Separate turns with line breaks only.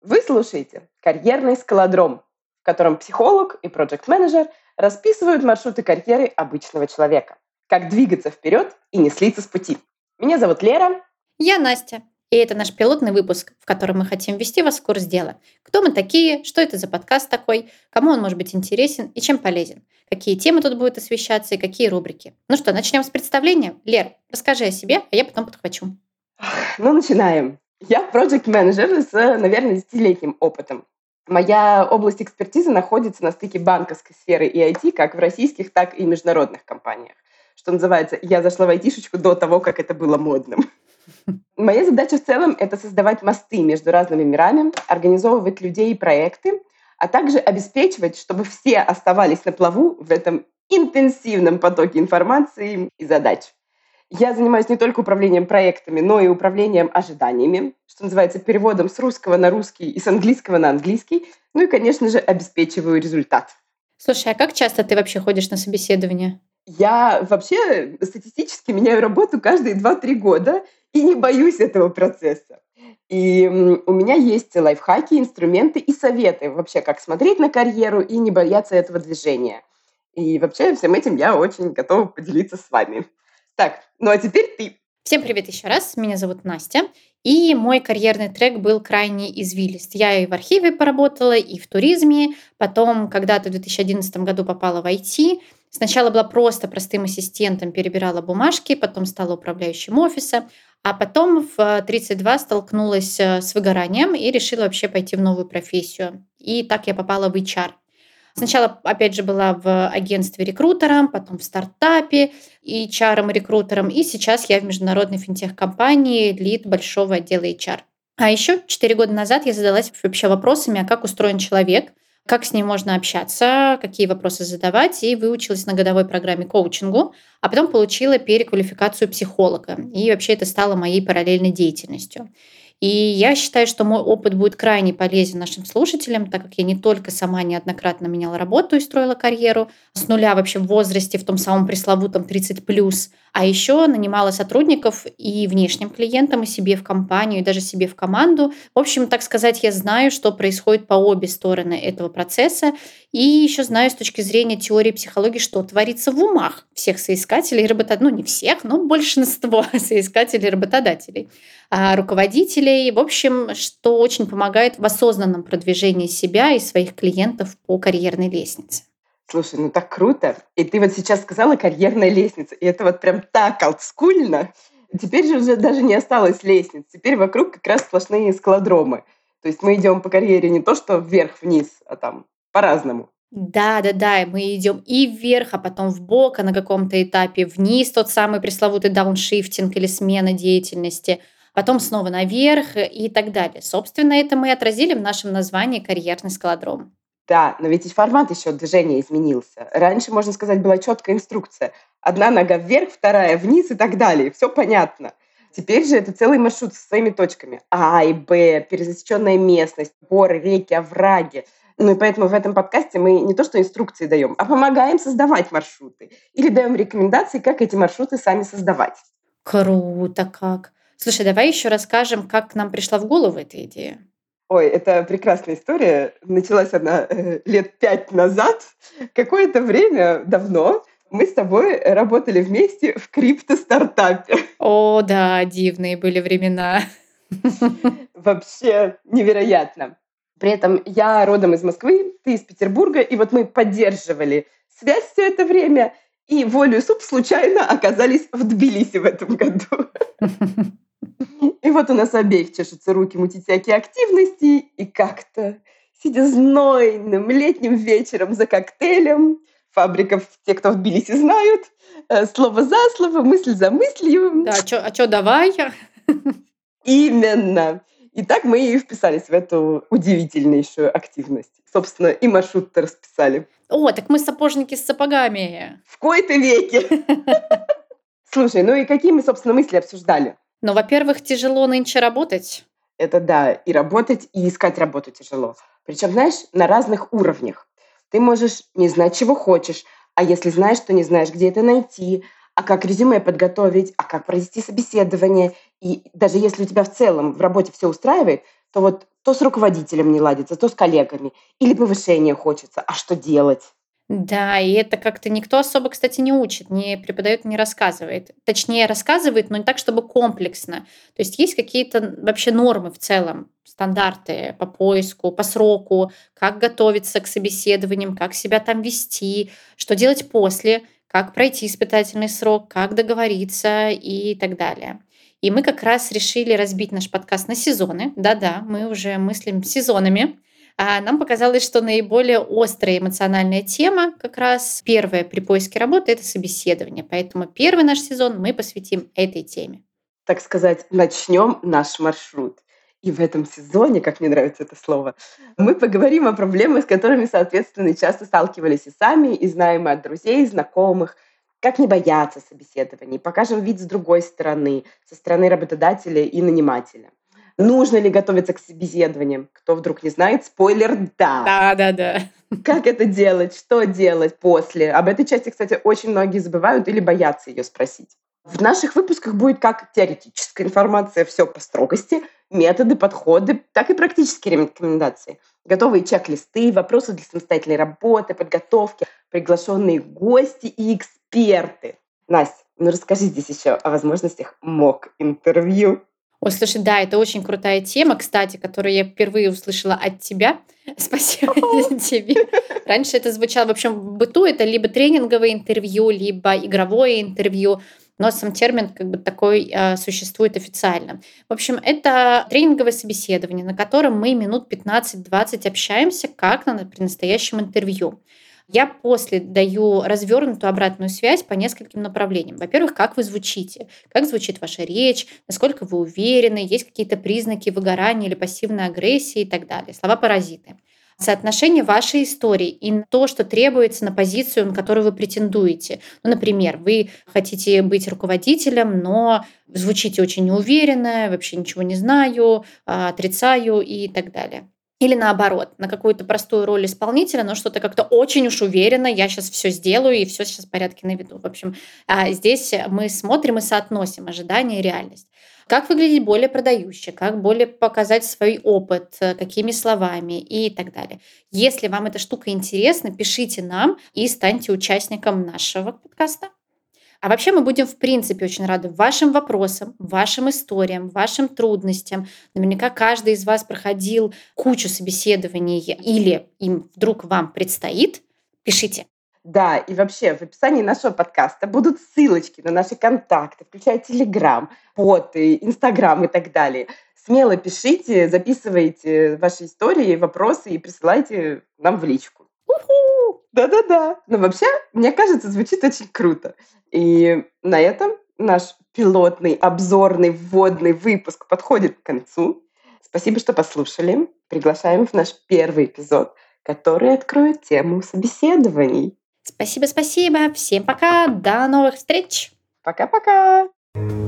Вы слушаете «Карьерный скалодром», в котором психолог и проект-менеджер расписывают маршруты карьеры обычного человека. Как двигаться вперед и не слиться с пути. Меня зовут Лера.
Я Настя. И это наш пилотный выпуск, в котором мы хотим ввести вас в курс дела. Кто мы такие, что это за подкаст такой, кому он может быть интересен и чем полезен, какие темы тут будут освещаться и какие рубрики. Ну что, начнем с представления. Лер, расскажи о себе, а я потом подхвачу.
Ну, начинаем. Я проект-менеджер с, наверное, десятилетним опытом. Моя область экспертизы находится на стыке банковской сферы и IT, как в российских, так и международных компаниях. Что называется, я зашла в айтишечку до того, как это было модным. Моя задача в целом — это создавать мосты между разными мирами, организовывать людей и проекты, а также обеспечивать, чтобы все оставались на плаву в этом интенсивном потоке информации и задач. Я занимаюсь не только управлением проектами, но и управлением ожиданиями, что называется переводом с русского на русский и с английского на английский, ну и, конечно же, обеспечиваю результат.
Слушай, а как часто ты вообще ходишь на собеседование?
Я вообще статистически меняю работу каждые 2-3 года и не боюсь этого процесса. И у меня есть лайфхаки, инструменты и советы вообще, как смотреть на карьеру и не бояться этого движения. И вообще всем этим я очень готова поделиться с вами. Так, ну а теперь ты.
Всем привет еще раз. Меня зовут Настя. И мой карьерный трек был крайне извилист. Я и в архиве поработала, и в туризме. Потом когда-то в 2011 году попала в IT. Сначала была просто простым ассистентом, перебирала бумажки, потом стала управляющим офиса, а потом в 32 столкнулась э, с выгоранием и решила вообще пойти в новую профессию. И так я попала в HR. Сначала, опять же, была в агентстве рекрутером, потом в стартапе и HR рекрутером, и сейчас я в международной финтех-компании, лид большого отдела HR. А еще 4 года назад я задалась вообще вопросами, а как устроен человек, как с ним можно общаться, какие вопросы задавать, и выучилась на годовой программе коучингу, а потом получила переквалификацию психолога. И вообще это стало моей параллельной деятельностью. И я считаю, что мой опыт будет крайне полезен нашим слушателям, так как я не только сама неоднократно меняла работу и строила карьеру с нуля вообще в возрасте, в том самом пресловутом 30+, а еще нанимала сотрудников и внешним клиентам, и себе в компанию, и даже себе в команду. В общем, так сказать, я знаю, что происходит по обе стороны этого процесса. И еще знаю с точки зрения теории психологии, что творится в умах всех соискателей и работодателей. Ну, не всех, но большинство соискателей и работодателей, а руководителей. В общем, что очень помогает в осознанном продвижении себя и своих клиентов по карьерной лестнице.
Слушай, ну так круто. И ты вот сейчас сказала карьерная лестница. И это вот прям так олдскульно. Теперь же уже даже не осталось лестниц. Теперь вокруг как раз сплошные скалодромы. То есть мы идем по карьере не то, что вверх-вниз, а там по-разному.
Да, да, да, мы идем и вверх, а потом в бок, а на каком-то этапе вниз, тот самый пресловутый дауншифтинг или смена деятельности, потом снова наверх и так далее. Собственно, это мы отразили в нашем названии «Карьерный скалодром».
Да, но ведь и формат еще движения изменился. Раньше, можно сказать, была четкая инструкция. Одна нога вверх, вторая вниз и так далее. Все понятно. Теперь же это целый маршрут со своими точками. А и Б, пересеченная местность, горы, реки, овраги. Ну и поэтому в этом подкасте мы не то что инструкции даем, а помогаем создавать маршруты. Или даем рекомендации, как эти маршруты сами создавать.
Круто как. Слушай, давай еще расскажем, как к нам пришла в голову эта идея.
Ой, это прекрасная история. Началась она э, лет пять назад. Какое-то время давно мы с тобой работали вместе в крипто-стартапе.
О, да, дивные были времена.
Вообще невероятно. При этом я родом из Москвы, ты из Петербурга, и вот мы поддерживали связь все это время, и волю суп случайно оказались в Тбилиси в этом году. И вот у нас обеих чешутся руки мутить всякие активности, и как-то, сидя знойным летним вечером за коктейлем, фабриков, те, кто в Тбилиси знают, э, слово за слово, мысль за мыслью.
Да, а что а давай?
Именно. И так мы и вписались в эту удивительнейшую активность. Собственно, и маршрут-то расписали.
О, так мы сапожники с сапогами.
В кои-то веке. Слушай, ну и какие мы, собственно, мысли обсуждали?
Ну, во-первых, тяжело нынче работать.
Это да, и работать, и искать работу тяжело. Причем, знаешь, на разных уровнях. Ты можешь не знать, чего хочешь, а если знаешь, то не знаешь, где это найти, а как резюме подготовить, а как провести собеседование. И даже если у тебя в целом в работе все устраивает, то вот то с руководителем не ладится, то с коллегами, или повышение хочется, а что делать?
Да, и это как-то никто особо, кстати, не учит, не преподает, не рассказывает. Точнее, рассказывает, но не так, чтобы комплексно. То есть есть какие-то вообще нормы в целом, стандарты по поиску, по сроку, как готовиться к собеседованиям, как себя там вести, что делать после, как пройти испытательный срок, как договориться и так далее. И мы как раз решили разбить наш подкаст на сезоны. Да-да, мы уже мыслим сезонами. А нам показалось, что наиболее острая эмоциональная тема как раз первая при поиске работы – это собеседование. Поэтому первый наш сезон мы посвятим этой теме.
Так сказать, начнем наш маршрут. И в этом сезоне, как мне нравится это слово, мы поговорим о проблемах, с которыми, соответственно, часто сталкивались и сами, и знаем от друзей, знакомых, как не бояться собеседований, покажем вид с другой стороны, со стороны работодателя и нанимателя. Нужно ли готовиться к собеседованиям? Кто вдруг не знает, спойлер – да.
Да, да, да.
Как это делать? Что делать после? Об этой части, кстати, очень многие забывают или боятся ее спросить. В наших выпусках будет как теоретическая информация, все по строгости, методы, подходы, так и практические рекомендации. Готовые чек-листы, вопросы для самостоятельной работы, подготовки, приглашенные гости и эксперты. Настя, ну расскажи здесь еще о возможностях мок-интервью.
Ой, слушай, да, это очень крутая тема, кстати, которую я впервые услышала от тебя. Спасибо тебе. Раньше это звучало, в общем, в быту это либо тренинговое интервью, либо игровое интервью но сам термин как бы такой э, существует официально. В общем, это тренинговое собеседование, на котором мы минут 15-20 общаемся, как на, при настоящем интервью. Я после даю развернутую обратную связь по нескольким направлениям. Во-первых, как вы звучите, как звучит ваша речь, насколько вы уверены, есть какие-то признаки выгорания или пассивной агрессии и так далее. Слова-паразиты соотношение вашей истории и то, что требуется на позицию, на которую вы претендуете. Ну, например, вы хотите быть руководителем, но звучите очень неуверенно, вообще ничего не знаю, а, отрицаю и так далее. Или наоборот, на какую-то простую роль исполнителя, но что-то как-то очень уж уверенно, я сейчас все сделаю и все сейчас в порядке на виду. В общем, а, здесь мы смотрим и соотносим ожидания и реальность. Как выглядеть более продающе, как более показать свой опыт, э, какими словами и так далее. Если вам эта штука интересна, пишите нам и станьте участником нашего подкаста. А вообще мы будем, в принципе, очень рады вашим вопросам, вашим историям, вашим трудностям. Наверняка каждый из вас проходил кучу собеседований или им вдруг вам предстоит. Пишите.
Да, и вообще в описании нашего подкаста будут ссылочки на наши контакты, включая Телеграм, боты, Инстаграм и так далее. Смело пишите, записывайте ваши истории, вопросы и присылайте нам в личку. Да-да-да. Но вообще, мне кажется, звучит очень круто. И на этом наш пилотный, обзорный, вводный выпуск подходит к концу. Спасибо, что послушали. Приглашаем в наш первый эпизод, который откроет тему собеседований.
Спасибо, спасибо. Всем пока. До новых встреч.
Пока-пока. thank you